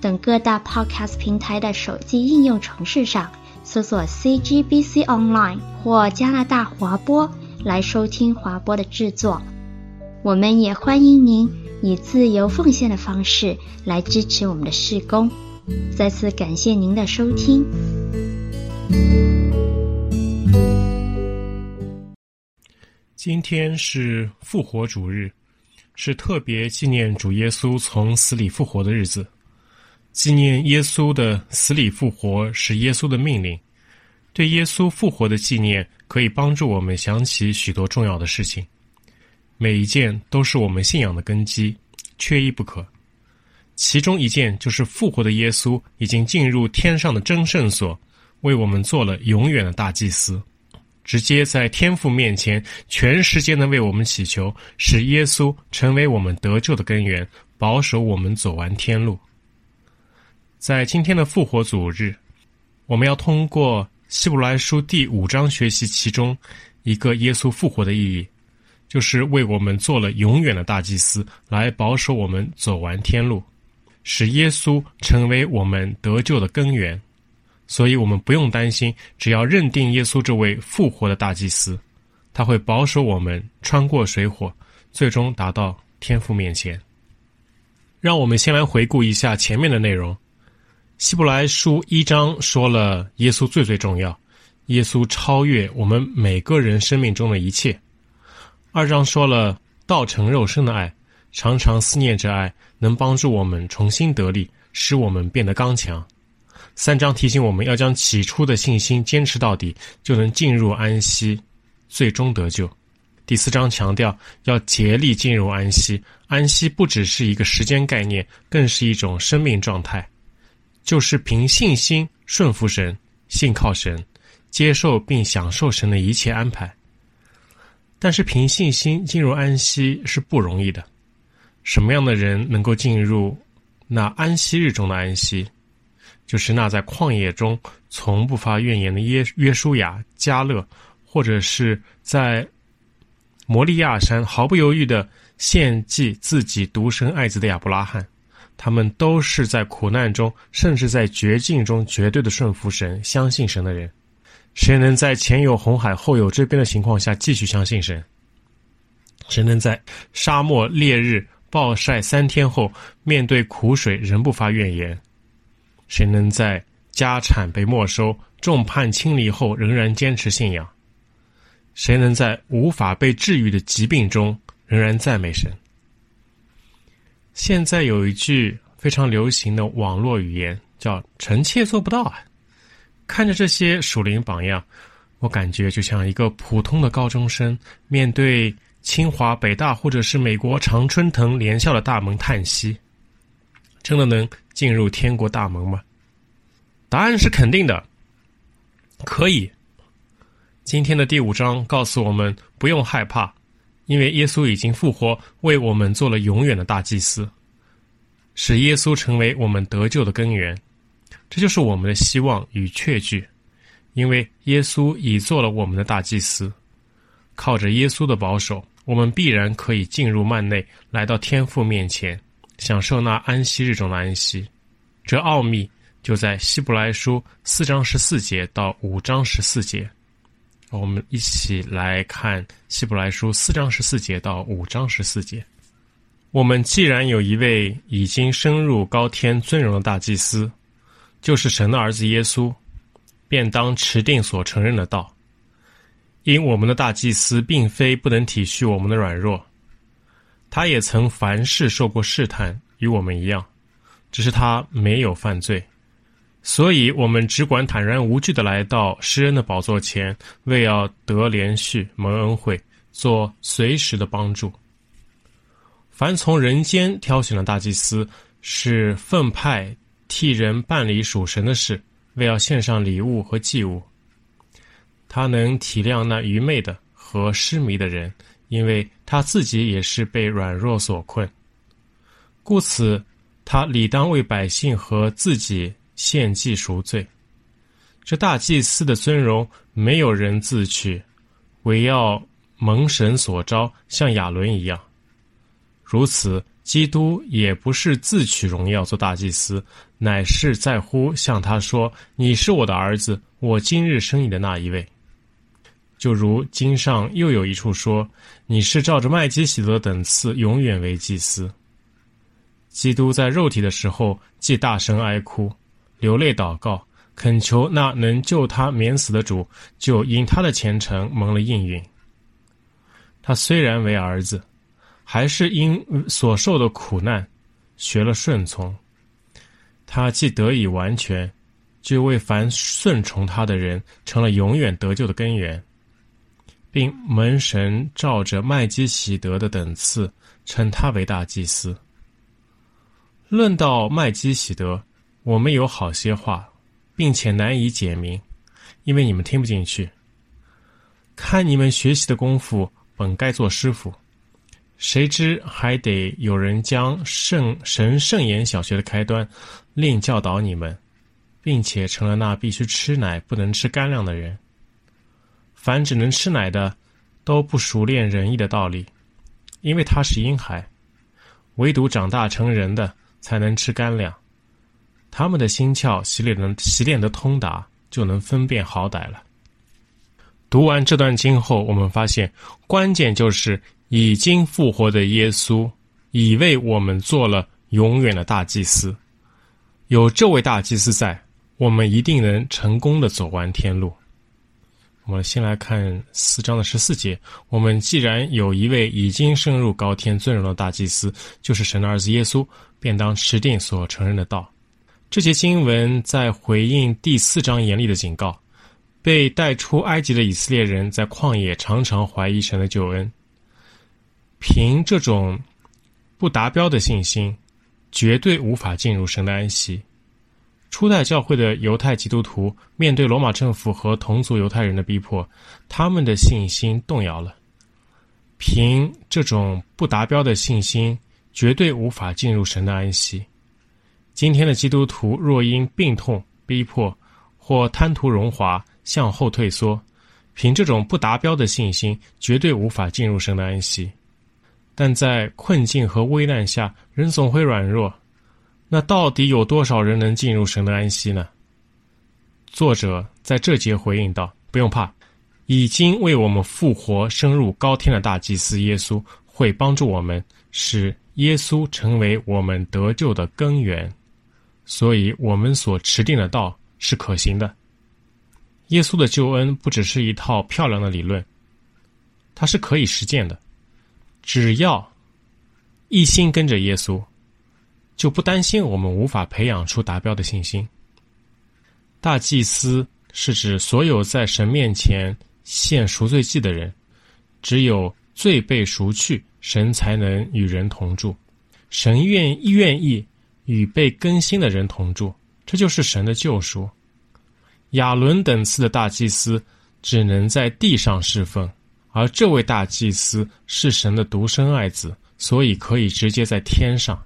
等各大 Podcast 平台的手机应用程式上搜索 CGBC Online 或加拿大华播来收听华播的制作。我们也欢迎您以自由奉献的方式来支持我们的事工。再次感谢您的收听。今天是复活主日，是特别纪念主耶稣从死里复活的日子。纪念耶稣的死里复活是耶稣的命令。对耶稣复活的纪念可以帮助我们想起许多重要的事情，每一件都是我们信仰的根基，缺一不可。其中一件就是复活的耶稣已经进入天上的真圣所，为我们做了永远的大祭司。直接在天父面前，全时间的为我们祈求，使耶稣成为我们得救的根源，保守我们走完天路。在今天的复活主日，我们要通过希伯来书第五章学习其中一个耶稣复活的意义，就是为我们做了永远的大祭司，来保守我们走完天路，使耶稣成为我们得救的根源。所以，我们不用担心，只要认定耶稣这位复活的大祭司，他会保守我们穿过水火，最终达到天父面前。让我们先来回顾一下前面的内容。希伯来书一章说了耶稣最最重要，耶稣超越我们每个人生命中的一切。二章说了道成肉身的爱，常常思念着爱，能帮助我们重新得力，使我们变得刚强。三章提醒我们要将起初的信心坚持到底，就能进入安息，最终得救。第四章强调要竭力进入安息，安息不只是一个时间概念，更是一种生命状态，就是凭信心顺服神，信靠神，接受并享受神的一切安排。但是凭信心进入安息是不容易的。什么样的人能够进入那安息日中的安息？就是那在旷野中从不发怨言的约约书亚、迦勒，或者是在摩利亚山毫不犹豫地献祭自己独生爱子的亚伯拉罕，他们都是在苦难中，甚至在绝境中绝对的顺服神、相信神的人。谁能在前有红海、后有追兵的情况下继续相信神？谁能在沙漠烈日暴晒三天后，面对苦水仍不发怨言？谁能在家产被没收、众叛亲离后仍然坚持信仰？谁能在无法被治愈的疾病中仍然赞美神？现在有一句非常流行的网络语言，叫“臣妾做不到啊”。看着这些属灵榜样，我感觉就像一个普通的高中生面对清华、北大或者是美国常春藤联校的大门叹息：真的能进入天国大门吗？答案是肯定的，可以。今天的第五章告诉我们不用害怕，因为耶稣已经复活，为我们做了永远的大祭司，使耶稣成为我们得救的根源。这就是我们的希望与确据，因为耶稣已做了我们的大祭司，靠着耶稣的保守，我们必然可以进入幔内，来到天父面前。享受那安息日中的安息，这奥秘就在希伯来书四章十四节到五章十四节。我们一起来看希伯来书四章十四节到五章十四节。我们既然有一位已经升入高天尊荣的大祭司，就是神的儿子耶稣，便当持定所承认的道。因我们的大祭司并非不能体恤我们的软弱。他也曾凡事受过试探，与我们一样，只是他没有犯罪，所以我们只管坦然无惧的来到施恩的宝座前，为要得连续、蒙恩惠，做随时的帮助。凡从人间挑选的大祭司，是奉派替人办理属神的事，为要献上礼物和祭物。他能体谅那愚昧的和失迷的人，因为他自己也是被软弱所困。故此，他理当为百姓和自己献祭赎罪。这大祭司的尊荣，没有人自取，唯要蒙神所召，像亚伦一样。如此，基督也不是自取荣耀做大祭司，乃是在乎向他说：“你是我的儿子，我今日生你的那一位。”就如经上又有一处说：“你是照着麦基洗德等次，永远为祭司。”基督在肉体的时候，既大声哀哭、流泪祷告，恳求那能救他免死的主，就因他的虔诚蒙了应允。他虽然为儿子，还是因所受的苦难学了顺从。他既得以完全，就为凡顺从他的人成了永远得救的根源，并蒙神照着麦基洗德的等次，称他为大祭司。论到麦基洗德，我们有好些话，并且难以解明，因为你们听不进去。看你们学习的功夫，本该做师傅，谁知还得有人将圣神圣言小学的开端，另教导你们，并且成了那必须吃奶不能吃干粮的人。凡只能吃奶的，都不熟练仁义的道理，因为他是婴孩；唯独长大成人的。才能吃干粮，他们的心窍洗练能洗练得通达，就能分辨好歹了。读完这段经后，我们发现关键就是已经复活的耶稣已为我们做了永远的大祭司。有这位大祭司在，我们一定能成功的走完天路。我们先来看四章的十四节。我们既然有一位已经升入高天尊荣的大祭司，就是神的儿子耶稣，便当持定所承认的道。这些经文在回应第四章严厉的警告。被带出埃及的以色列人在旷野常常怀疑神的救恩，凭这种不达标的信心，绝对无法进入神的安息。初代教会的犹太基督徒面对罗马政府和同族犹太人的逼迫，他们的信心动摇了。凭这种不达标的信心，绝对无法进入神的安息。今天的基督徒若因病痛、逼迫或贪图荣华向后退缩，凭这种不达标的信心，绝对无法进入神的安息。但在困境和危难下，人总会软弱。那到底有多少人能进入神的安息呢？作者在这节回应道：“不用怕，已经为我们复活升入高天的大祭司耶稣会帮助我们，使耶稣成为我们得救的根源。所以，我们所持定的道是可行的。耶稣的救恩不只是一套漂亮的理论，它是可以实践的。只要一心跟着耶稣。”就不担心我们无法培养出达标的信心。大祭司是指所有在神面前献赎罪祭的人，只有罪被赎去，神才能与人同住。神愿意愿意与被更新的人同住，这就是神的救赎。亚伦等次的大祭司只能在地上侍奉，而这位大祭司是神的独生爱子，所以可以直接在天上。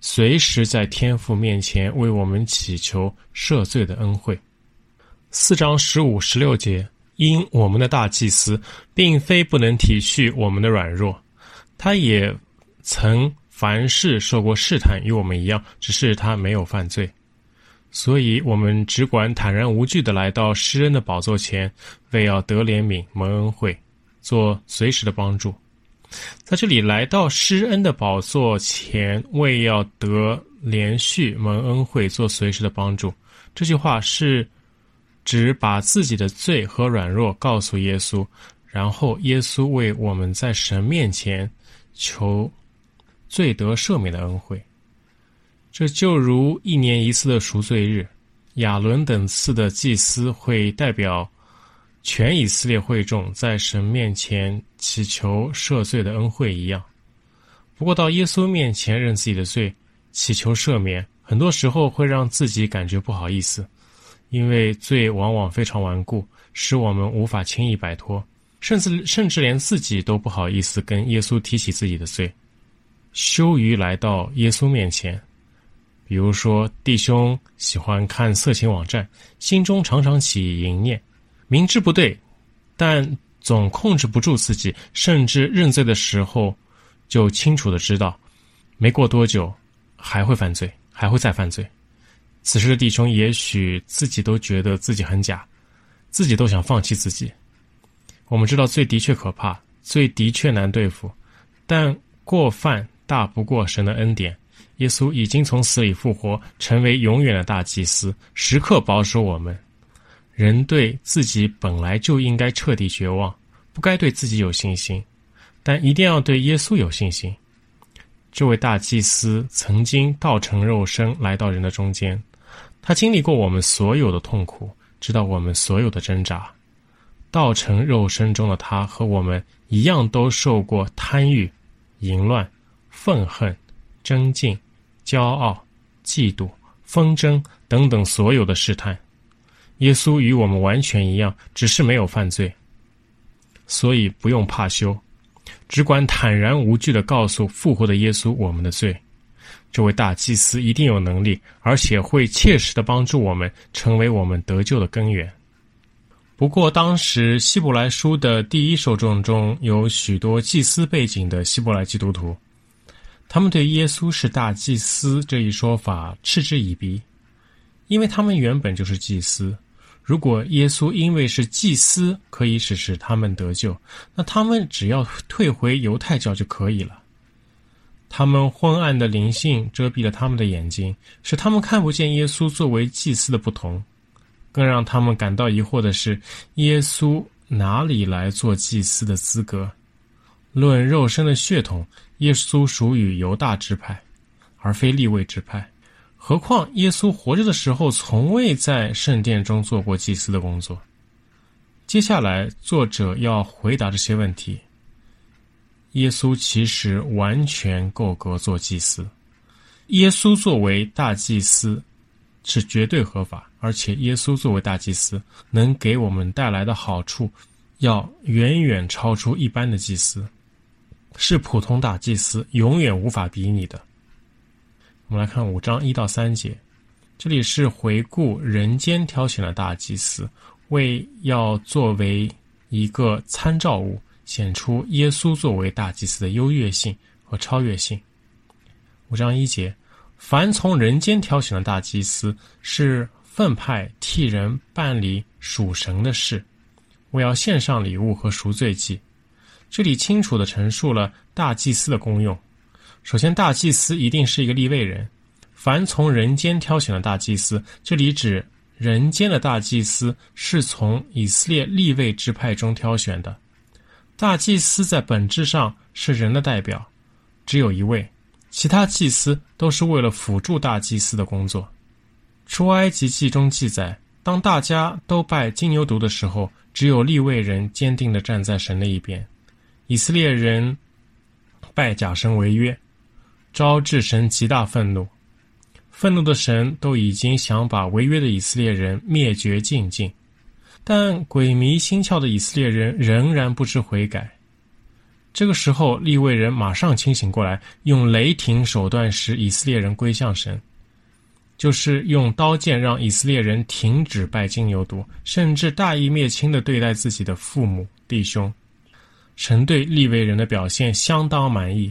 随时在天父面前为我们祈求赦罪的恩惠。四章十五、十六节，因我们的大祭司并非不能体恤我们的软弱，他也曾凡事受过试探，与我们一样，只是他没有犯罪，所以我们只管坦然无惧地来到施恩的宝座前，为要得怜悯、蒙恩惠，做随时的帮助。在这里来到施恩的宝座前，为要得连续蒙恩惠，做随时的帮助。这句话是指把自己的罪和软弱告诉耶稣，然后耶稣为我们在神面前求罪得赦免的恩惠。这就如一年一次的赎罪日，亚伦等次的祭司会代表。全以色列会众在神面前祈求赦罪的恩惠一样，不过到耶稣面前认自己的罪，祈求赦免，很多时候会让自己感觉不好意思，因为罪往往非常顽固，使我们无法轻易摆脱，甚至甚至连自己都不好意思跟耶稣提起自己的罪，羞于来到耶稣面前。比如说，弟兄喜欢看色情网站，心中常常起淫念，明知不对，但总控制不住自己，甚至认罪的时候，就清楚的知道，没过多久还会犯罪。还会再犯罪。此时的弟兄也许自己都觉得自己很假，自己都想放弃自己。我们知道罪的确可怕，罪的确难对付，但过犯大不过神的恩典。耶稣已经从死里复活，成为永远的大祭司，时刻保守我们。人对自己本来就应该彻底绝望，不该对自己有信心，但一定要对耶稣有信心。这位大祭司曾经道成肉身来到人的中间，他经历过我们所有的痛苦，知道我们所有的挣扎。道成肉身中的他和我们一样，都受过贪欲、淫乱、愤恨、争竞、骄傲、嫉妒、纷争等等所有的试探。耶稣与我们完全一样，只是没有犯罪，所以不用怕羞。只管坦然无惧地告诉复活的耶稣我们的罪，这位大祭司一定有能力，而且会切实地帮助我们成为我们得救的根源。不过，当时希伯来书的第一受众中有许多祭司背景的希伯来基督徒，他们对耶稣是大祭司这一说法嗤之以鼻，因为他们原本就是祭司。如果耶稣因为是祭司可以使使他们得救，那他们只要退回犹太教就可以了。他们昏暗的灵性遮蔽了他们的眼睛，使他们看不见耶稣作为祭司的不同。更让他们感到疑惑的是，耶稣哪里来做祭司的资格？论肉身的血统，耶稣属于犹大支派，而非利未支派。何况耶稣活着的时候，从未在圣殿中做过祭司的工作。接下来，作者要回答这些问题。耶稣其实完全够格做祭司。耶稣作为大祭司是绝对合法，而且耶稣作为大祭司能给我们带来的好处，要远远超出一般的祭司，是普通大祭司永远无法比拟的。我们来看五章一到三节，这里是回顾人间挑选的大祭司，为要作为一个参照物，显出耶稣作为大祭司的优越性和超越性。五章一节，凡从人间挑选的大祭司，是分派替人办理属神的事，为要献上礼物和赎罪祭。这里清楚地陈述了大祭司的功用。首先，大祭司一定是一个立位人。凡从人间挑选的大祭司，这里指人间的大祭司是从以色列立位支派中挑选的。大祭司在本质上是人的代表，只有一位，其他祭司都是为了辅助大祭司的工作。出埃及记中记载，当大家都拜金牛犊的时候，只有立位人坚定地站在神的一边。以色列人拜假神为约。招致神极大愤怒，愤怒的神都已经想把违约的以色列人灭绝净尽，但鬼迷心窍的以色列人仍然不知悔改。这个时候，利未人马上清醒过来，用雷霆手段使以色列人归向神，就是用刀剑让以色列人停止拜金牛犊，甚至大义灭亲的对待自己的父母弟兄。神对利未人的表现相当满意。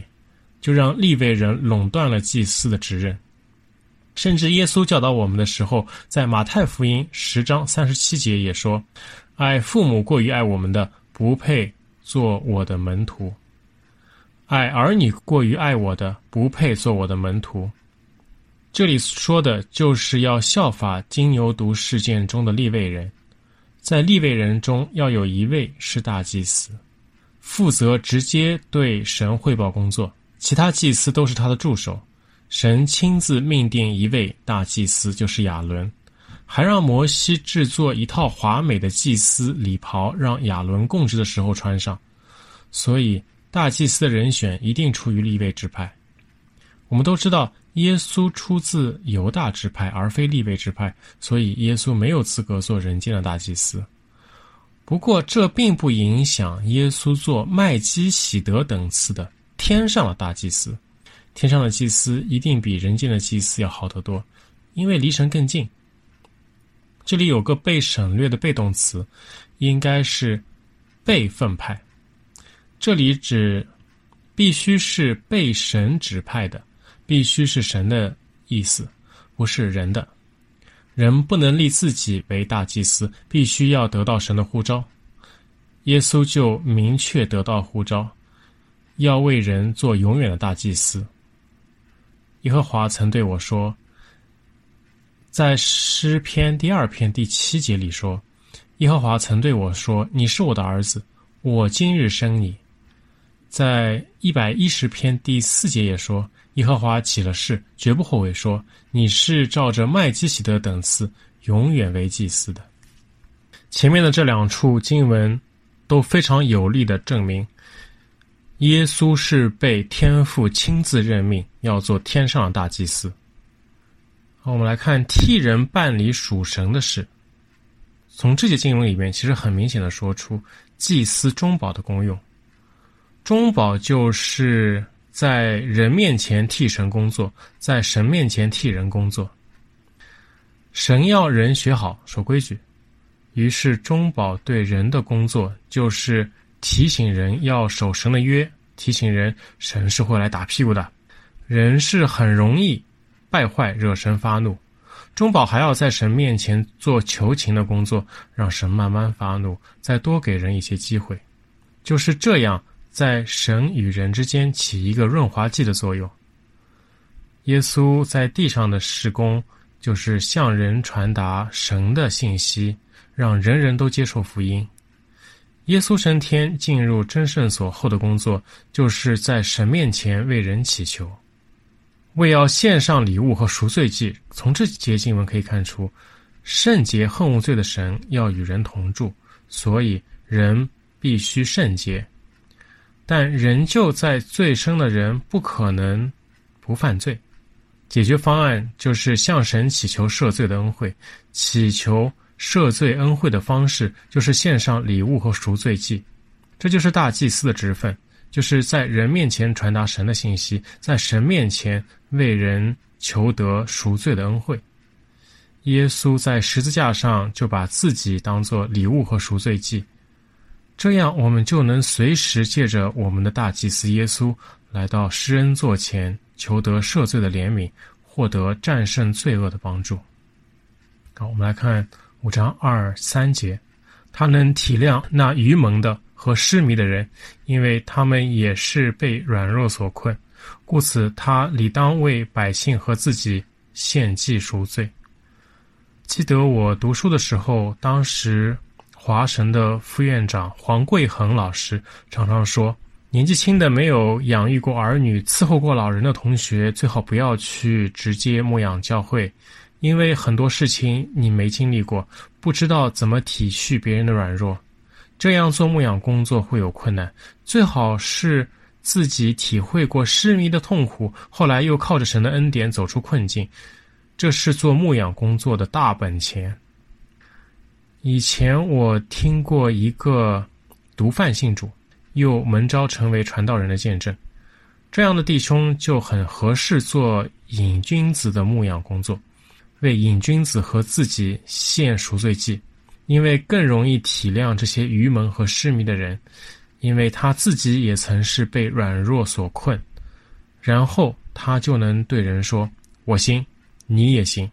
就让利未人垄断了祭司的职任，甚至耶稣教导我们的时候，在马太福音十章三十七节也说：“爱父母过于爱我们的，不配做我的门徒；爱儿女过于爱我的，不配做我的门徒。”这里说的就是要效法金牛犊事件中的利未人，在利未人中要有一位是大祭司，负责直接对神汇报工作。其他祭司都是他的助手，神亲自命定一位大祭司，就是亚伦，还让摩西制作一套华美的祭司礼袍，让亚伦供职的时候穿上。所以，大祭司的人选一定出于利未支派。我们都知道，耶稣出自犹大支派，而非利未支派，所以耶稣没有资格做人间的大祭司。不过，这并不影响耶稣做麦基洗德等次的天上的大祭司。天上的祭司一定比人间的祭司要好得多，因为离神更近。这里有个被省略的被动词，应该是被分派。这里指必须是被神指派的。必须是神的意思，不是人的。人不能立自己为大祭司，必须要得到神的呼召。耶稣就明确得到呼召，要为人做永远的大祭司。耶和华曾对我说，在诗篇第二篇第七节里说，耶和华曾对我说：“你是我的儿子，我今日生你。”在一百一十篇第四节也说。耶和华起了誓，绝不后悔，说：“你是照着麦基洗德等次，永远为祭司的。”前面的这两处经文都非常有力的证明，耶稣是被天父亲自任命要做天上的大祭司。好，我们来看替人办理属神的事。从这些经文里面，其实很明显的说出祭司中保的功用。中保就是。在人面前替神工作，在神面前替人工作。神要人学好守规矩，于是中保对人的工作就是提醒人要守神的约，提醒人神是会来打屁股的，人是很容易败坏，惹神发怒。中保还要在神面前做求情的工作，让神慢慢发怒，再多给人一些机会，就是这样。在神与人之间起一个润滑剂的作用。耶稣在地上的事工，就是向人传达神的信息，让人人都接受福音。耶稣升天进入真圣所后的工作，就是在神面前为人祈求，为要献上礼物和赎罪祭。从这节经文可以看出，圣洁恨恶罪的神要与人同住，所以人必须圣洁。但仍旧在罪深的人不可能不犯罪，解决方案就是向神祈求赦罪的恩惠。祈求赦罪恩惠的方式就是献上礼物和赎罪祭，这就是大祭司的职分，就是在人面前传达神的信息，在神面前为人求得赎罪的恩惠。耶稣在十字架上就把自己当作礼物和赎罪祭。这样，我们就能随时借着我们的大祭司耶稣来到施恩座前，求得赦罪的怜悯，获得战胜罪恶的帮助。好，我们来看五章二三节，他能体谅那愚蒙的和失迷的人，因为他们也是被软弱所困，故此他理当为百姓和自己献祭赎罪。记得我读书的时候，当时。华神的副院长黄贵恒老师常常说：“年纪轻的、没有养育过儿女、伺候过老人的同学，最好不要去直接牧养教会，因为很多事情你没经历过，不知道怎么体恤别人的软弱，这样做牧养工作会有困难。最好是自己体会过失迷的痛苦，后来又靠着神的恩典走出困境，这是做牧养工作的大本钱。”以前我听过一个毒贩信主，又蒙召成为传道人的见证，这样的弟兄就很合适做瘾君子的牧养工作，为瘾君子和自己献赎罪祭，因为更容易体谅这些愚蒙和失迷的人，因为他自己也曾是被软弱所困，然后他就能对人说：“我行，你也行。”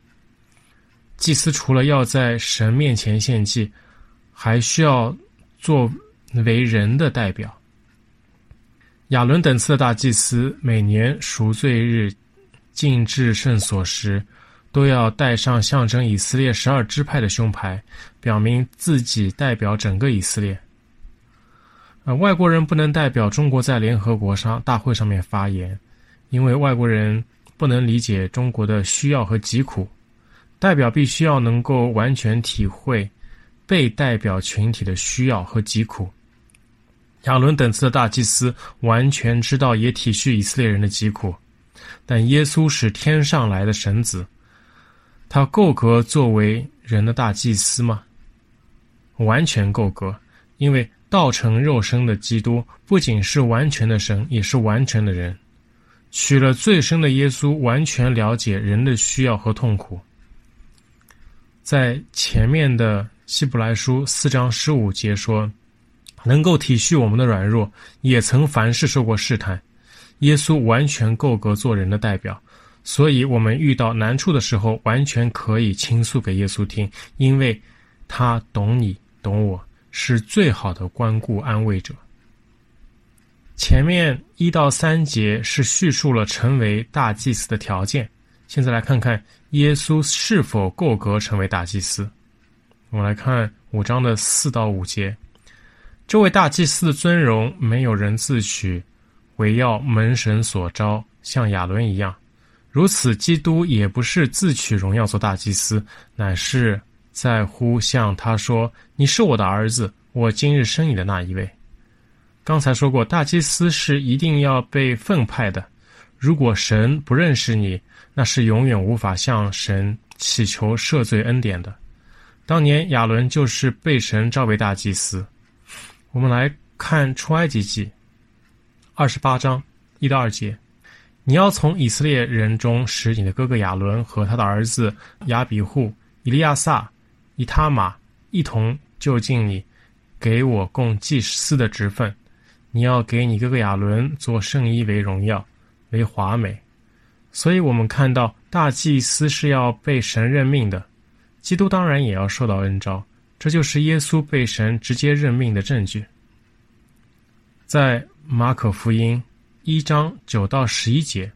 祭司除了要在神面前献祭，还需要作为人的代表。亚伦等次的大祭司每年赎罪日进至圣所时，都要带上象征以色列十二支派的胸牌，表明自己代表整个以色列。呃，外国人不能代表中国在联合国上大会上面发言，因为外国人不能理解中国的需要和疾苦。代表必须要能够完全体会被代表群体的需要和疾苦。亚伦等次的大祭司完全知道也体恤以色列人的疾苦，但耶稣是天上来的神子，他够格作为人的大祭司吗？完全够格，因为道成肉身的基督不仅是完全的神，也是完全的人。取了最深的耶稣完全了解人的需要和痛苦。在前面的希伯来书四章十五节说，能够体恤我们的软弱，也曾凡事受过试探。耶稣完全够格做人的代表，所以我们遇到难处的时候，完全可以倾诉给耶稣听，因为他懂你，懂我，是最好的关顾安慰者。前面一到三节是叙述了成为大祭司的条件，现在来看看耶稣是否够格成为大祭司。我们来看五章的四到五节，这位大祭司的尊荣没有人自取，惟要门神所招，像亚伦一样。如此，基督也不是自取荣耀做大祭司，乃是在乎向他说：“你是我的儿子，我今日生你的那一位。”刚才说过，大祭司是一定要被分派的。如果神不认识你，那是永远无法向神祈求赦罪恩典的。当年亚伦就是被神召为大祭司。我们来看出埃及记二十八章一到二节：你要从以色列人中使你的哥哥亚伦和他的儿子亚比户、以利亚撒、以他玛一同就近你，给我供祭司的职分。你要给你哥哥亚伦做圣衣为荣耀，为华美。所以，我们看到大祭司是要被神任命的，基督当然也要受到恩召，这就是耶稣被神直接任命的证据。在马可福音一章九到十一节，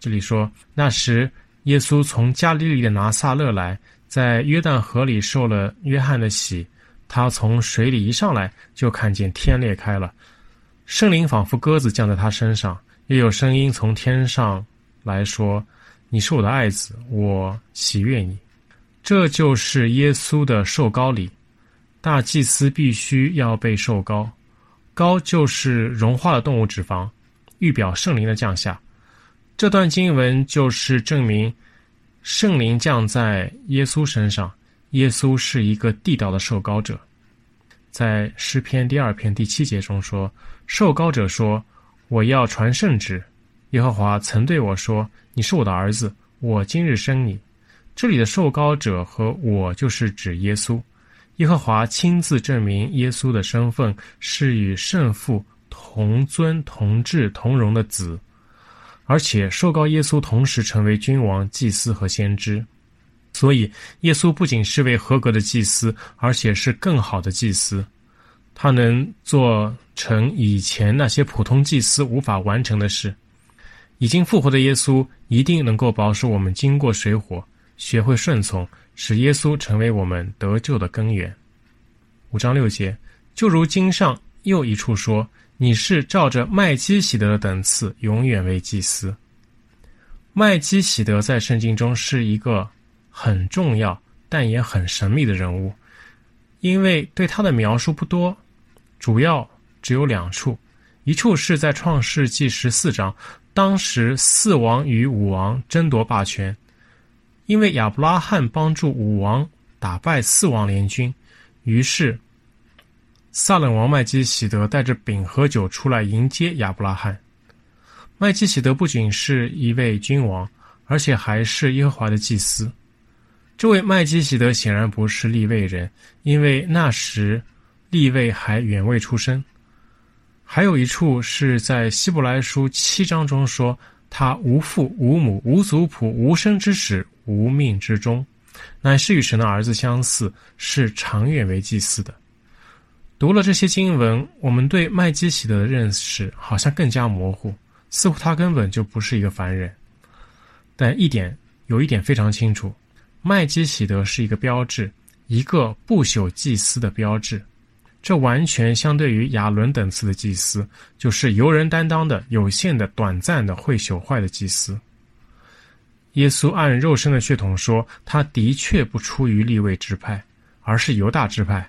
这里说：那时耶稣从加利利的拿撒勒来，在约旦河里受了约翰的洗，他从水里一上来，就看见天裂开了。圣灵仿佛鸽子降在他身上，又有声音从天上来说：“你是我的爱子，我喜悦你。”这就是耶稣的受膏礼。大祭司必须要被受膏，膏就是融化的动物脂肪，预表圣灵的降下。这段经文就是证明圣灵降在耶稣身上，耶稣是一个地道的受膏者。在诗篇第二篇第七节中说：“受膏者说，我要传圣旨。耶和华曾对我说：你是我的儿子，我今日生你。”这里的受膏者和我就是指耶稣。耶和华亲自证明耶稣的身份是与圣父同尊同治同荣的子，而且受膏耶稣同时成为君王、祭司和先知。所以，耶稣不仅是位合格的祭司，而且是更好的祭司。他能做成以前那些普通祭司无法完成的事。已经复活的耶稣一定能够保守我们经过水火，学会顺从，使耶稣成为我们得救的根源。五章六节，就如经上又一处说：“你是照着麦基洗德的等次，永远为祭司。”麦基洗德在圣经中是一个。很重要，但也很神秘的人物，因为对他的描述不多，主要只有两处。一处是在创世纪十四章，当时四王与五王争夺霸权，因为亚伯拉罕帮助五王打败四王联军，于是撒冷王麦基洗德带着饼和酒出来迎接亚伯拉罕。麦基洗德不仅是一位君王，而且还是耶和华的祭司。这位麦基洗德显然不是利未人，因为那时立位还远未出生。还有一处是在希伯来书七章中说，他无父无母无族谱无生之始无命之终，乃是与神的儿子相似，是长远为祭司的。读了这些经文，我们对麦基洗德的认识好像更加模糊，似乎他根本就不是一个凡人。但一点有一点非常清楚。麦基洗德是一个标志，一个不朽祭司的标志。这完全相对于亚伦等次的祭司，就是由人担当的、有限的、短暂的、会朽坏的祭司。耶稣按肉身的血统说，他的确不出于利未支派，而是犹大支派。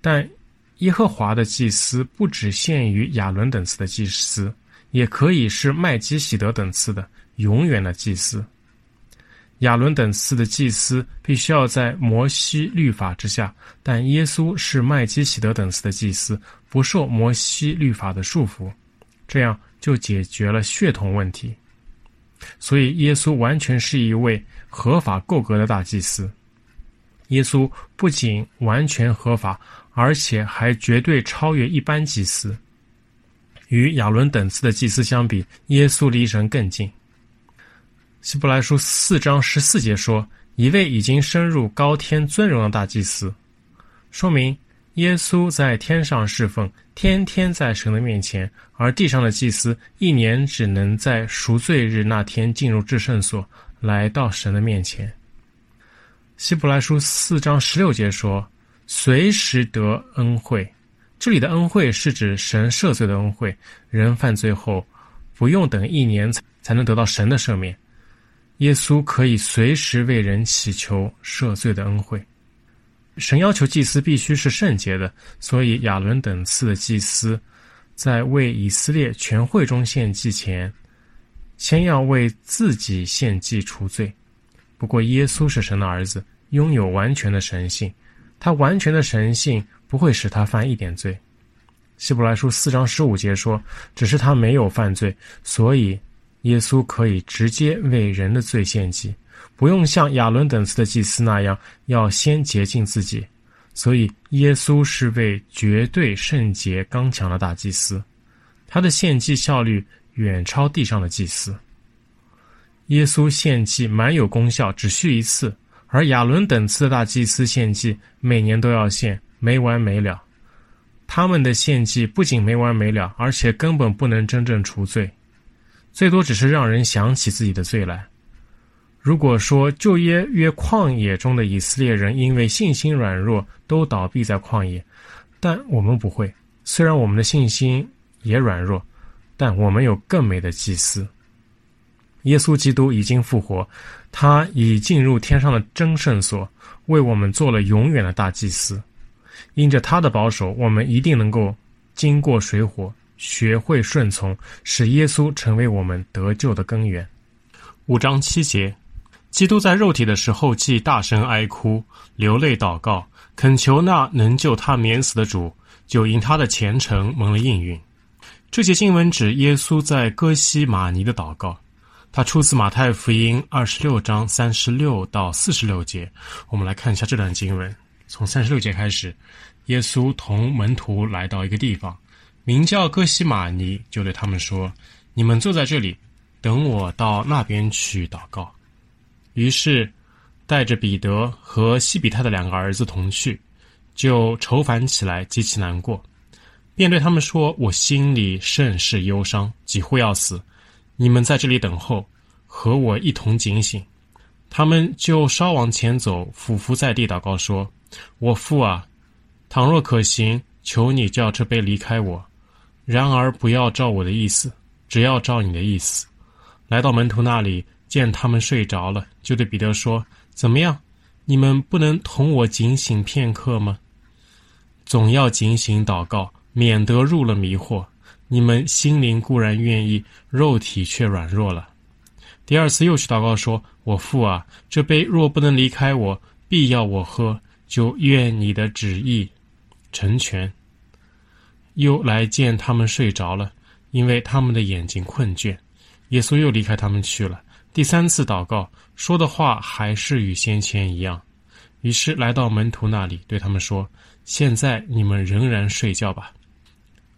但耶和华的祭司不只限于亚伦等次的祭司，也可以是麦基洗德等次的，永远的祭司。亚伦等次的祭司必须要在摩西律法之下，但耶稣是麦基洗德等次的祭司，不受摩西律法的束缚，这样就解决了血统问题。所以，耶稣完全是一位合法够格的大祭司。耶稣不仅完全合法，而且还绝对超越一般祭司。与亚伦等次的祭司相比，耶稣离神更近。希伯来书四章十四节说：“一位已经升入高天尊荣的大祭司，说明耶稣在天上侍奉，天天在神的面前；而地上的祭司一年只能在赎罪日那天进入至圣所，来到神的面前。”希伯来书四章十六节说：“随时得恩惠。”这里的恩惠是指神赦罪的恩惠，人犯罪后不用等一年才才能得到神的赦免。耶稣可以随时为人祈求赦罪的恩惠。神要求祭司必须是圣洁的，所以亚伦等次的祭司在为以色列全会中献祭前，先要为自己献祭除罪。不过，耶稣是神的儿子，拥有完全的神性，他完全的神性不会使他犯一点罪。希伯来书四章十五节说：“只是他没有犯罪，所以。”耶稣可以直接为人的罪献祭，不用像亚伦等次的祭司那样要先洁净自己。所以，耶稣是位绝对圣洁、刚强的大祭司，他的献祭效率远超地上的祭司。耶稣献祭蛮有功效，只需一次；而亚伦等次的大祭司献祭每年都要献，没完没了。他们的献祭不仅没完没了，而且根本不能真正除罪。最多只是让人想起自己的罪来。如果说旧约约旷野中的以色列人因为信心软弱都倒闭在旷野，但我们不会。虽然我们的信心也软弱，但我们有更美的祭司。耶稣基督已经复活，他已进入天上的真圣所，为我们做了永远的大祭司。因着他的保守，我们一定能够经过水火。学会顺从，使耶稣成为我们得救的根源。五章七节，基督在肉体的时候，既大声哀哭、流泪祷告，恳求那能救他免死的主，就因他的虔诚蒙了应允。这节经文指耶稣在哥西马尼的祷告，他出自马太福音二十六章三十六到四十六节。我们来看一下这段经文，从三十六节开始，耶稣同门徒来到一个地方。名叫哥西马尼，就对他们说：“你们坐在这里，等我到那边去祷告。”于是，带着彼得和西比泰的两个儿子同去，就愁烦起来，极其难过，便对他们说：“我心里甚是忧伤，几乎要死。你们在这里等候，和我一同警醒。”他们就稍往前走，俯伏在地祷告说：“我父啊，倘若可行，求你叫这杯离开我。”然而，不要照我的意思，只要照你的意思。来到门徒那里，见他们睡着了，就对彼得说：“怎么样？你们不能同我警醒片刻吗？总要警醒祷告，免得入了迷惑。你们心灵固然愿意，肉体却软弱了。”第二次又去祷告说：“我父啊，这杯若不能离开我，必要我喝，就愿你的旨意成全。”又来见他们睡着了，因为他们的眼睛困倦。耶稣又离开他们去了。第三次祷告，说的话还是与先前一样。于是来到门徒那里，对他们说：“现在你们仍然睡觉吧。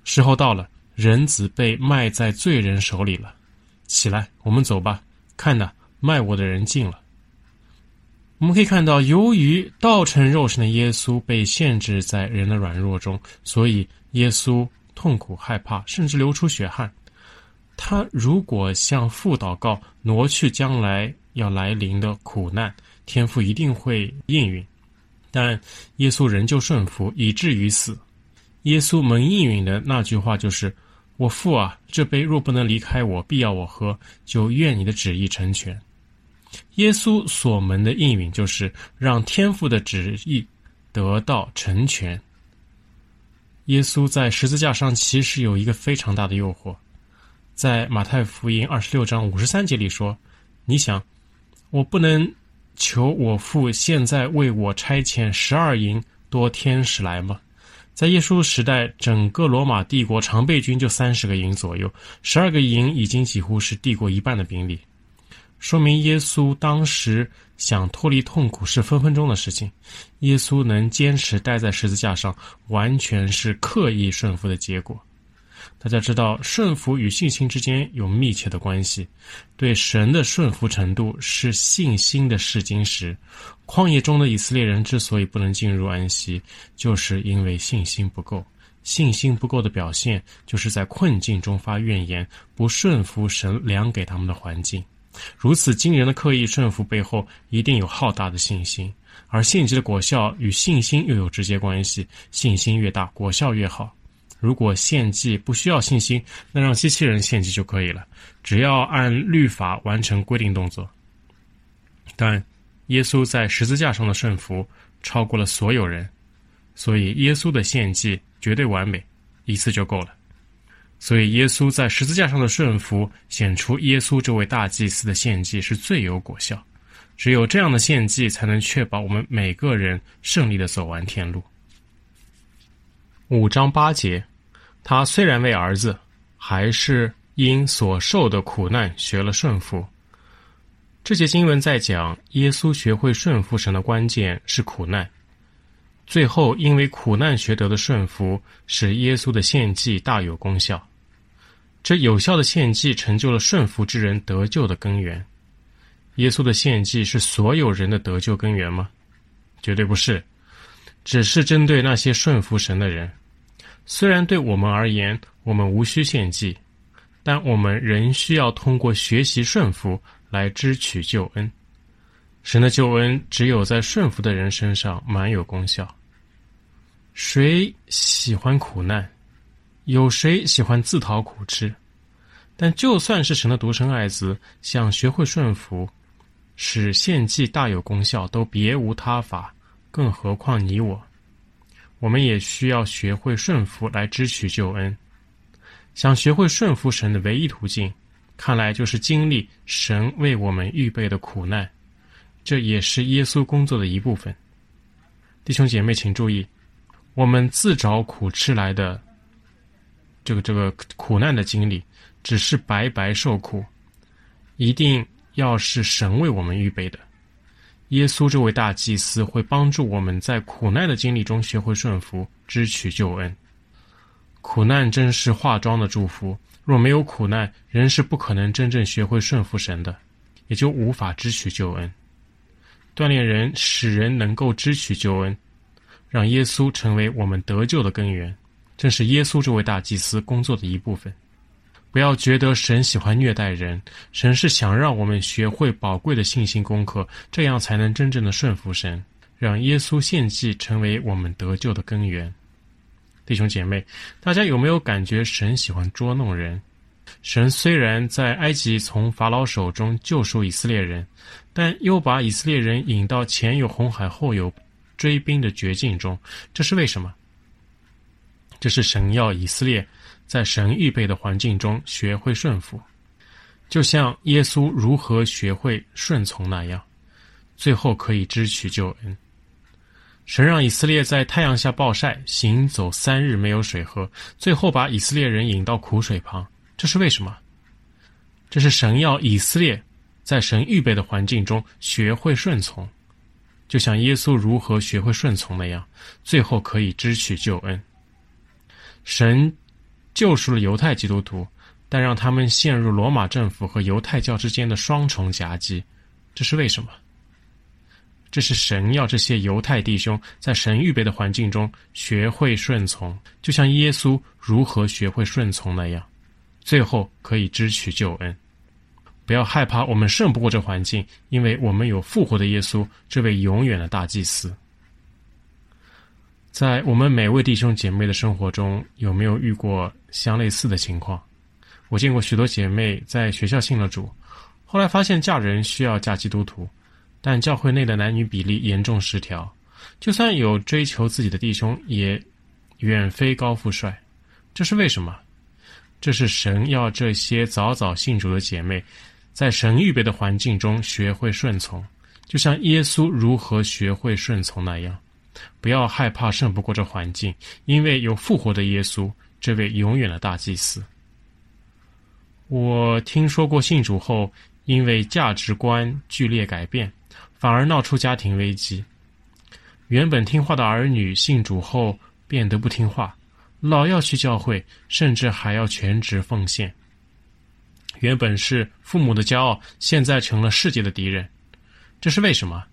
时候到了，人子被卖在罪人手里了。起来，我们走吧。看哪，卖我的人进了。”我们可以看到，由于道成肉身的耶稣被限制在人的软弱中，所以耶稣痛苦、害怕，甚至流出血汗。他如果向父祷告，挪去将来要来临的苦难，天父一定会应允。但耶稣仍旧顺服，以至于死。耶稣蒙应允的那句话就是：“我父啊，这杯若不能离开我，必要我喝，就愿你的旨意成全。”耶稣所蒙的应允，就是让天父的旨意得到成全。耶稣在十字架上其实有一个非常大的诱惑，在马太福音二十六章五十三节里说：“你想，我不能求我父现在为我差遣十二营多天使来吗？”在耶稣时代，整个罗马帝国常备军就三十个营左右，十二个营已经几乎是帝国一半的兵力，说明耶稣当时想脱离痛苦是分分钟的事情。耶稣能坚持待在十字架上，完全是刻意顺服的结果。大家知道，顺服与信心之间有密切的关系。对神的顺服程度是信心的试金石。旷野中的以色列人之所以不能进入安息，就是因为信心不够。信心不够的表现，就是在困境中发怨言，不顺服神量给他们的环境。如此惊人的刻意顺服背后，一定有浩大的信心。而献祭的果效与信心又有直接关系，信心越大，果效越好。如果献祭不需要信心，那让机器人献祭就可以了，只要按律法完成规定动作。但耶稣在十字架上的顺服超过了所有人，所以耶稣的献祭绝对完美，一次就够了。所以耶稣在十字架上的顺服显出耶稣这位大祭司的献祭是最有果效。只有这样的献祭，才能确保我们每个人顺利的走完天路。五章八节，他虽然为儿子，还是因所受的苦难学了顺服。这节经文在讲耶稣学会顺服神的关键是苦难。最后，因为苦难学得的顺服，使耶稣的献祭大有功效。这有效的献祭成就了顺服之人得救的根源。耶稣的献祭是所有人的得救根源吗？绝对不是。只是针对那些顺服神的人，虽然对我们而言，我们无需献祭，但我们仍需要通过学习顺服来支取救恩。神的救恩只有在顺服的人身上满有功效。谁喜欢苦难？有谁喜欢自讨苦吃？但就算是神的独生爱子，想学会顺服，使献祭大有功效，都别无他法。更何况你我，我们也需要学会顺服来支取救恩。想学会顺服神的唯一途径，看来就是经历神为我们预备的苦难。这也是耶稣工作的一部分。弟兄姐妹，请注意，我们自找苦吃来的这个这个苦难的经历，只是白白受苦，一定要是神为我们预备的。耶稣这位大祭司会帮助我们在苦难的经历中学会顺服，支取救恩。苦难真是化妆的祝福。若没有苦难，人是不可能真正学会顺服神的，也就无法支取救恩。锻炼人，使人能够支取救恩，让耶稣成为我们得救的根源，正是耶稣这位大祭司工作的一部分。不要觉得神喜欢虐待人，神是想让我们学会宝贵的信心功课，这样才能真正的顺服神，让耶稣献祭成为我们得救的根源。弟兄姐妹，大家有没有感觉神喜欢捉弄人？神虽然在埃及从法老手中救赎以色列人，但又把以色列人引到前有红海后有追兵的绝境中，这是为什么？这是神要以色列。在神预备的环境中学会顺服，就像耶稣如何学会顺从那样，最后可以支取救恩。神让以色列在太阳下暴晒，行走三日没有水喝，最后把以色列人引到苦水旁，这是为什么？这是神要以色列在神预备的环境中学会顺从，就像耶稣如何学会顺从那样，最后可以支取救恩。神。救赎了犹太基督徒，但让他们陷入罗马政府和犹太教之间的双重夹击，这是为什么？这是神要这些犹太弟兄在神预备的环境中学会顺从，就像耶稣如何学会顺从那样，最后可以支取救恩。不要害怕，我们胜不过这环境，因为我们有复活的耶稣，这位永远的大祭司。在我们每位弟兄姐妹的生活中，有没有遇过相类似的情况？我见过许多姐妹在学校信了主，后来发现嫁人需要嫁基督徒，但教会内的男女比例严重失调，就算有追求自己的弟兄，也远非高富帅。这是为什么？这是神要这些早早信主的姐妹，在神预备的环境中学会顺从，就像耶稣如何学会顺从那样。不要害怕胜不过这环境，因为有复活的耶稣，这位永远的大祭司。我听说过信主后，因为价值观剧烈改变，反而闹出家庭危机。原本听话的儿女信主后变得不听话，老要去教会，甚至还要全职奉献。原本是父母的骄傲，现在成了世界的敌人，这是为什么？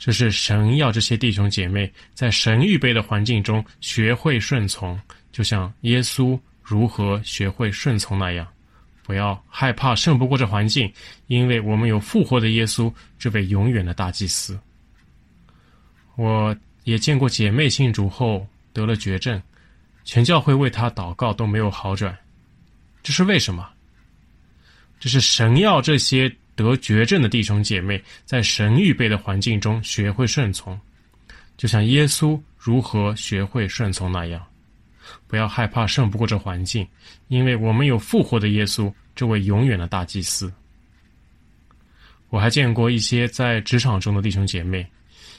这是神要这些弟兄姐妹在神预备的环境中学会顺从，就像耶稣。如何学会顺从那样？不要害怕胜不过这环境，因为我们有复活的耶稣，这位永远的大祭司。我也见过姐妹信主后得了绝症，全教会为她祷告都没有好转，这是为什么？这是神要这些得绝症的弟兄姐妹在神预备的环境中学会顺从，就像耶稣如何学会顺从那样。不要害怕胜不过这环境，因为我们有复活的耶稣，这位永远的大祭司。我还见过一些在职场中的弟兄姐妹，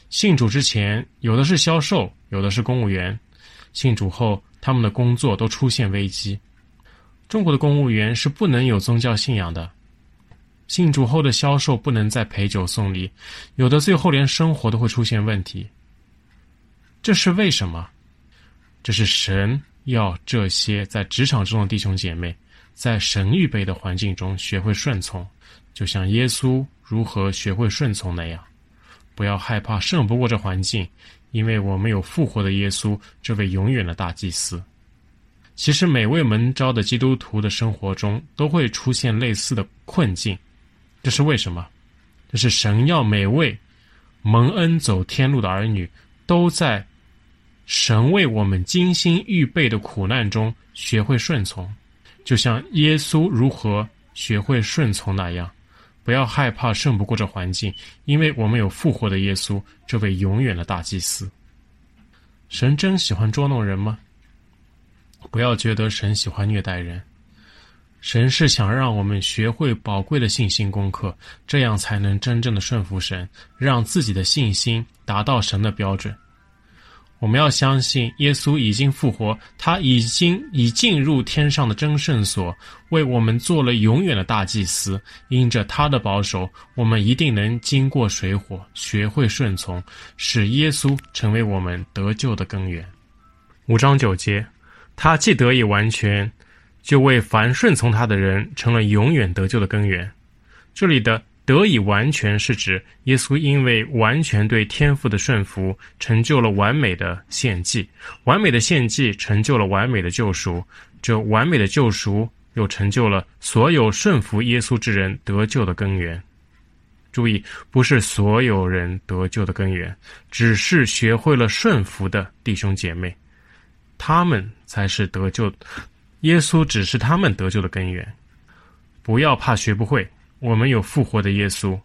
信主之前，有的是销售，有的是公务员；信主后，他们的工作都出现危机。中国的公务员是不能有宗教信仰的，信主后的销售不能再陪酒送礼，有的最后连生活都会出现问题。这是为什么？这是神要这些在职场中的弟兄姐妹，在神预备的环境中学会顺从，就像耶稣如何学会顺从那样。不要害怕胜不过这环境，因为我们有复活的耶稣，这位永远的大祭司。其实每位门招的基督徒的生活中都会出现类似的困境，这是为什么？这是神要每位蒙恩走天路的儿女都在。神为我们精心预备的苦难中学会顺从，就像耶稣如何学会顺从那样。不要害怕胜不过这环境，因为我们有复活的耶稣，这位永远的大祭司。神真喜欢捉弄人吗？不要觉得神喜欢虐待人，神是想让我们学会宝贵的信心功课，这样才能真正的顺服神，让自己的信心达到神的标准。我们要相信耶稣已经复活，他已经已进入天上的真圣所，为我们做了永远的大祭司。因着他的保守，我们一定能经过水火，学会顺从，使耶稣成为我们得救的根源。五章九节，他既得以完全，就为凡顺从他的人成了永远得救的根源。这里的。得以完全是指耶稣因为完全对天父的顺服，成就了完美的献祭，完美的献祭成就了完美的救赎，这完美的救赎又成就了所有顺服耶稣之人得救的根源。注意，不是所有人得救的根源，只是学会了顺服的弟兄姐妹，他们才是得救。耶稣只是他们得救的根源。不要怕学不会。我们有复活的耶稣，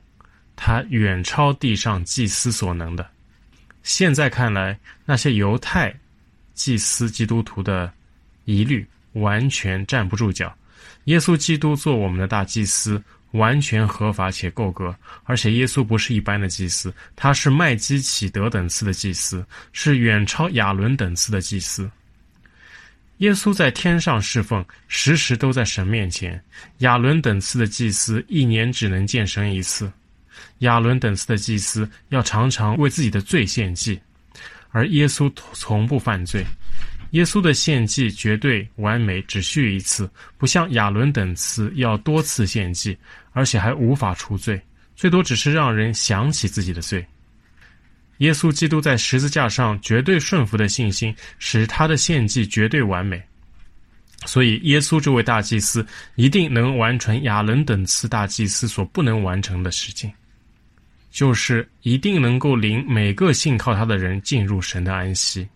他远超地上祭司所能的。现在看来，那些犹太祭司基督徒的疑虑完全站不住脚。耶稣基督做我们的大祭司，完全合法且够格。而且耶稣不是一般的祭司，他是麦基启德等次的祭司，是远超亚伦等次的祭司。耶稣在天上侍奉，时时都在神面前。亚伦等次的祭司一年只能见神一次，亚伦等次的祭司要常常为自己的罪献祭，而耶稣从不犯罪。耶稣的献祭绝对完美，只需一次，不像亚伦等次要多次献祭，而且还无法除罪，最多只是让人想起自己的罪。耶稣基督在十字架上绝对顺服的信心，使他的献祭绝对完美。所以，耶稣这位大祭司一定能完成亚伦等次大祭司所不能完成的事情，就是一定能够领每个信靠他的人进入神的安息。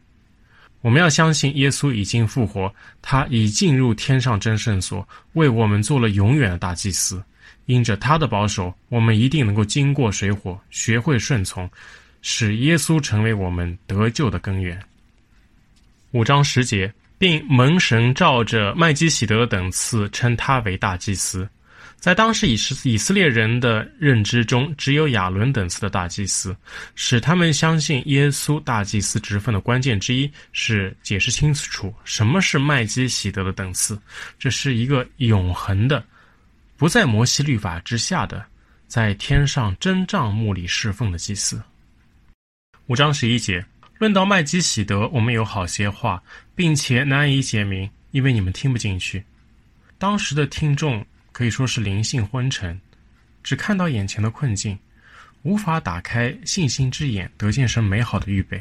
我们要相信耶稣已经复活，他已进入天上真圣所，为我们做了永远的大祭司。因着他的保守，我们一定能够经过水火，学会顺从。使耶稣成为我们得救的根源。五章十节，并蒙神照着麦基洗德等次称他为大祭司。在当时以是以色列人的认知中，只有亚伦等次的大祭司，使他们相信耶稣大祭司职分的关键之一是解释清楚什么是麦基洗德的等次，这是一个永恒的，不在摩西律法之下的，在天上真帐幕里侍奉的祭司。五章十一节，论到麦基洗德，我们有好些话，并且难以解明，因为你们听不进去。当时的听众。可以说是灵性昏沉，只看到眼前的困境，无法打开信心之眼，得见神美好的预备，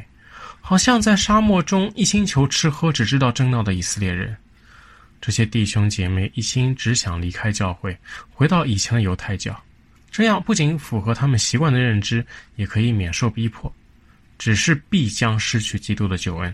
好像在沙漠中一心求吃喝，只知道争闹的以色列人。这些弟兄姐妹一心只想离开教会，回到以前的犹太教，这样不仅符合他们习惯的认知，也可以免受逼迫，只是必将失去基督的救恩。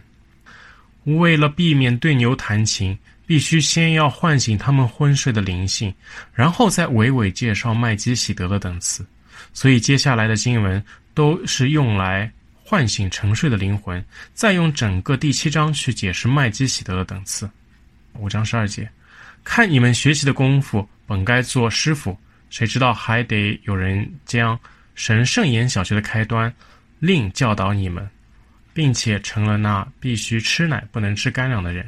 为了避免对牛弹琴。必须先要唤醒他们昏睡的灵性，然后再娓娓介绍麦基洗德的等次。所以接下来的经文都是用来唤醒沉睡的灵魂，再用整个第七章去解释麦基洗德的等次。五章十二节，看你们学习的功夫，本该做师傅，谁知道还得有人将神圣言小学的开端另教导你们，并且成了那必须吃奶不能吃干粮的人。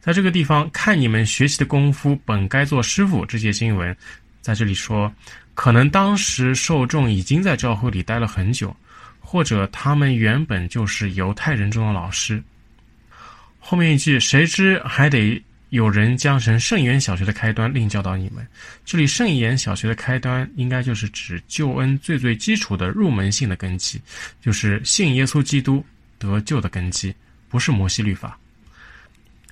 在这个地方看你们学习的功夫，本该做师傅。这些经文在这里说，可能当时受众已经在教会里待了很久，或者他们原本就是犹太人中的老师。后面一句，谁知还得有人将神圣言小学的开端另教导你们。这里圣言小学的开端，应该就是指救恩最最基础的入门性的根基，就是信耶稣基督得救的根基，不是摩西律法。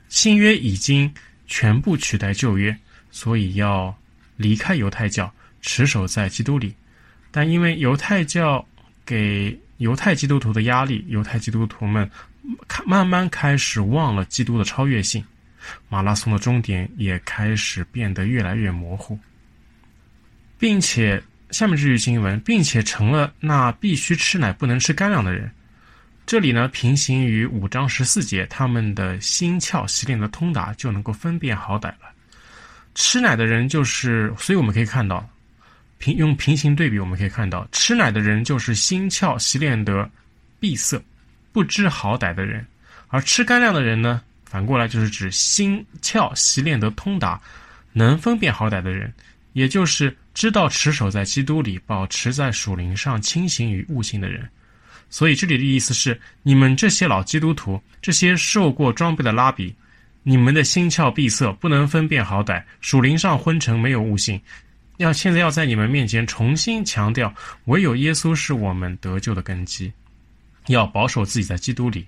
新约已经全部取代旧约，所以要离开犹太教，持守在基督里。但因为犹太教给犹太基督徒的压力，犹太基督徒们慢慢开始忘了基督的超越性，马拉松的终点也开始变得越来越模糊，并且下面这句经文，并且成了那必须吃奶不能吃干粮的人。这里呢，平行于五章十四节，他们的心窍习练的通达就能够分辨好歹了。吃奶的人就是，所以我们可以看到，平用平行对比，我们可以看到，吃奶的人就是心窍习练得闭塞，不知好歹的人；而吃干粮的人呢，反过来就是指心窍习练得通达，能分辨好歹的人，也就是知道持守在基督里，保持在属灵上清醒与悟性的人。所以这里的意思是，你们这些老基督徒，这些受过装备的拉比，你们的心窍闭塞，不能分辨好歹，属灵上昏沉，没有悟性。要现在要在你们面前重新强调，唯有耶稣是我们得救的根基。要保守自己在基督里，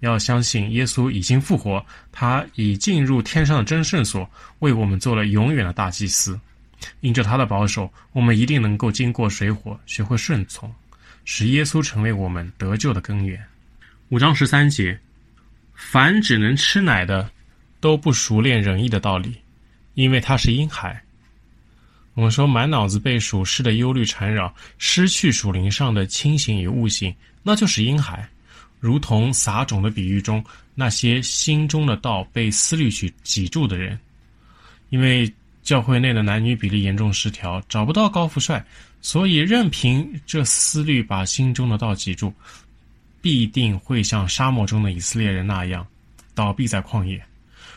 要相信耶稣已经复活，他已进入天上的真圣所，为我们做了永远的大祭司。因着他的保守，我们一定能够经过水火，学会顺从。使耶稣成为我们得救的根源。五章十三节，凡只能吃奶的，都不熟练仁义的道理，因为他是婴孩。我们说满脑子被属世的忧虑缠绕，失去属灵上的清醒与悟性，那就是婴孩。如同撒种的比喻中，那些心中的道被思虑去挤住的人，因为教会内的男女比例严重失调，找不到高富帅。所以，任凭这思虑把心中的道挤住，必定会像沙漠中的以色列人那样，倒闭在旷野。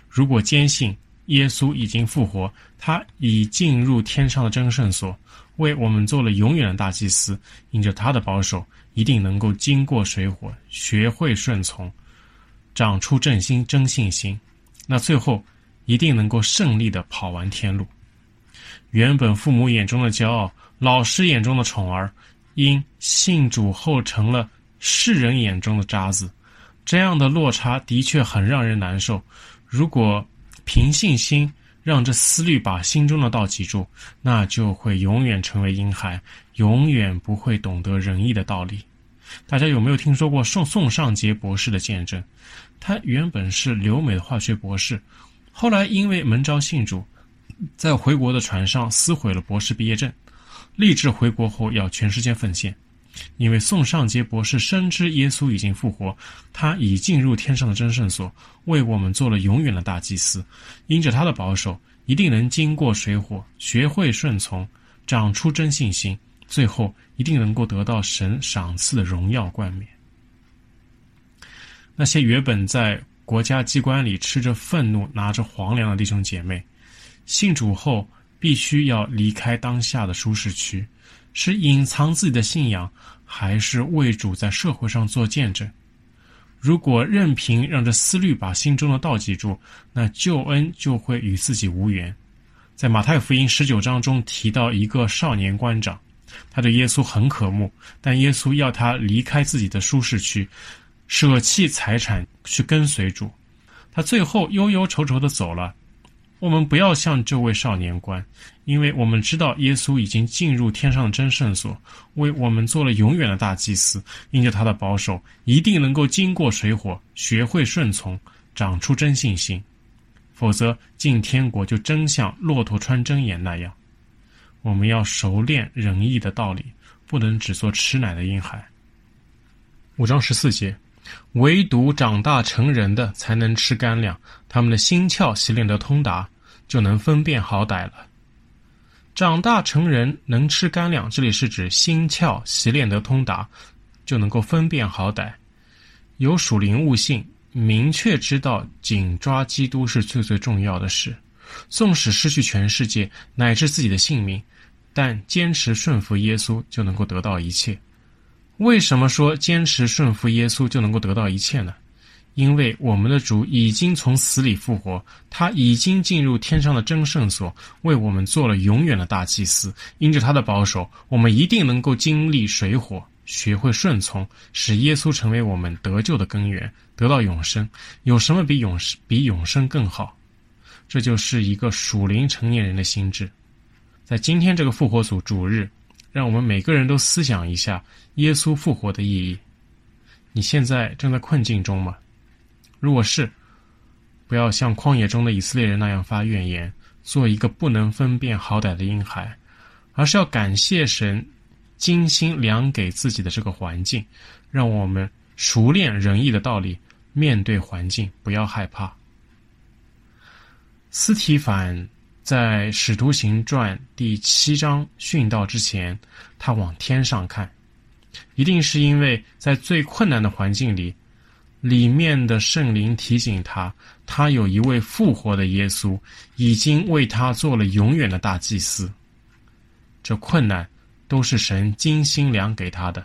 如果坚信耶稣已经复活，他已进入天上的真圣所，为我们做了永远的大祭司，因着他的保守，一定能够经过水火，学会顺从，长出正心、真信心。那最后，一定能够胜利的跑完天路。原本父母眼中的骄傲。老师眼中的宠儿，因信主后成了世人眼中的渣子，这样的落差的确很让人难受。如果凭信心让这思虑把心中的道挤住，那就会永远成为婴孩，永远不会懂得仁义的道理。大家有没有听说过宋宋尚杰博士的见证？他原本是留美的化学博士，后来因为门招信主，在回国的船上撕毁了博士毕业证。立志回国后要全世界奉献，因为宋尚杰博士深知耶稣已经复活，他已进入天上的真圣所，为我们做了永远的大祭司。因着他的保守，一定能经过水火，学会顺从，长出真信心，最后一定能够得到神赏赐的荣耀冠冕。那些原本在国家机关里吃着愤怒、拿着皇粮的弟兄姐妹，信主后必须要离开当下的舒适区。是隐藏自己的信仰，还是为主在社会上做见证？如果任凭让这思虑把心中的道记住，那救恩就会与自己无缘。在马太福音十九章中提到一个少年官长，他对耶稣很渴慕，但耶稣要他离开自己的舒适区，舍弃财产去跟随主。他最后忧忧愁愁的走了。我们不要像这位少年官，因为我们知道耶稣已经进入天上的真圣所，为我们做了永远的大祭司。因着他的保守，一定能够经过水火，学会顺从，长出真信心。否则进天国就真像骆驼穿针眼那样。我们要熟练仁义的道理，不能只做吃奶的婴孩。五章十四节。唯独长大成人的才能吃干粮，他们的心窍习练得通达，就能分辨好歹了。长大成人能吃干粮，这里是指心窍习练得通达，就能够分辨好歹。有属灵悟性，明确知道紧抓基督是最最重要的事。纵使失去全世界乃至自己的性命，但坚持顺服耶稣，就能够得到一切。为什么说坚持顺服耶稣就能够得到一切呢？因为我们的主已经从死里复活，他已经进入天上的真圣所，为我们做了永远的大祭司。因着他的保守，我们一定能够经历水火，学会顺从，使耶稣成为我们得救的根源，得到永生。有什么比永生比永生更好？这就是一个属灵成年人的心智。在今天这个复活组主日。让我们每个人都思想一下耶稣复活的意义。你现在正在困境中吗？如果是，不要像旷野中的以色列人那样发怨言，做一个不能分辨好歹的婴孩，而是要感谢神精心量给自己的这个环境，让我们熟练仁义的道理，面对环境不要害怕。斯提凡。在《使徒行传》第七章殉道之前，他往天上看，一定是因为在最困难的环境里，里面的圣灵提醒他，他有一位复活的耶稣，已经为他做了永远的大祭司。这困难都是神精心量给他的，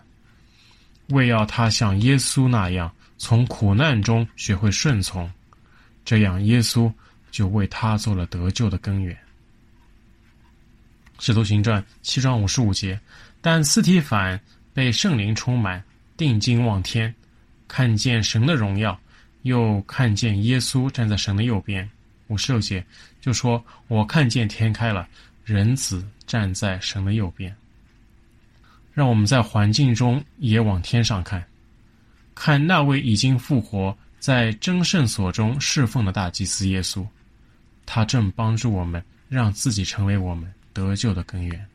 为要他像耶稣那样，从苦难中学会顺从，这样耶稣。就为他做了得救的根源。使徒行传七章五十五节，但司提反被圣灵充满，定睛望天，看见神的荣耀，又看见耶稣站在神的右边。五十六节就说：“我看见天开了，人子站在神的右边。”让我们在环境中也往天上看，看那位已经复活在真圣所中侍奉的大祭司耶稣。他正帮助我们，让自己成为我们得救的根源。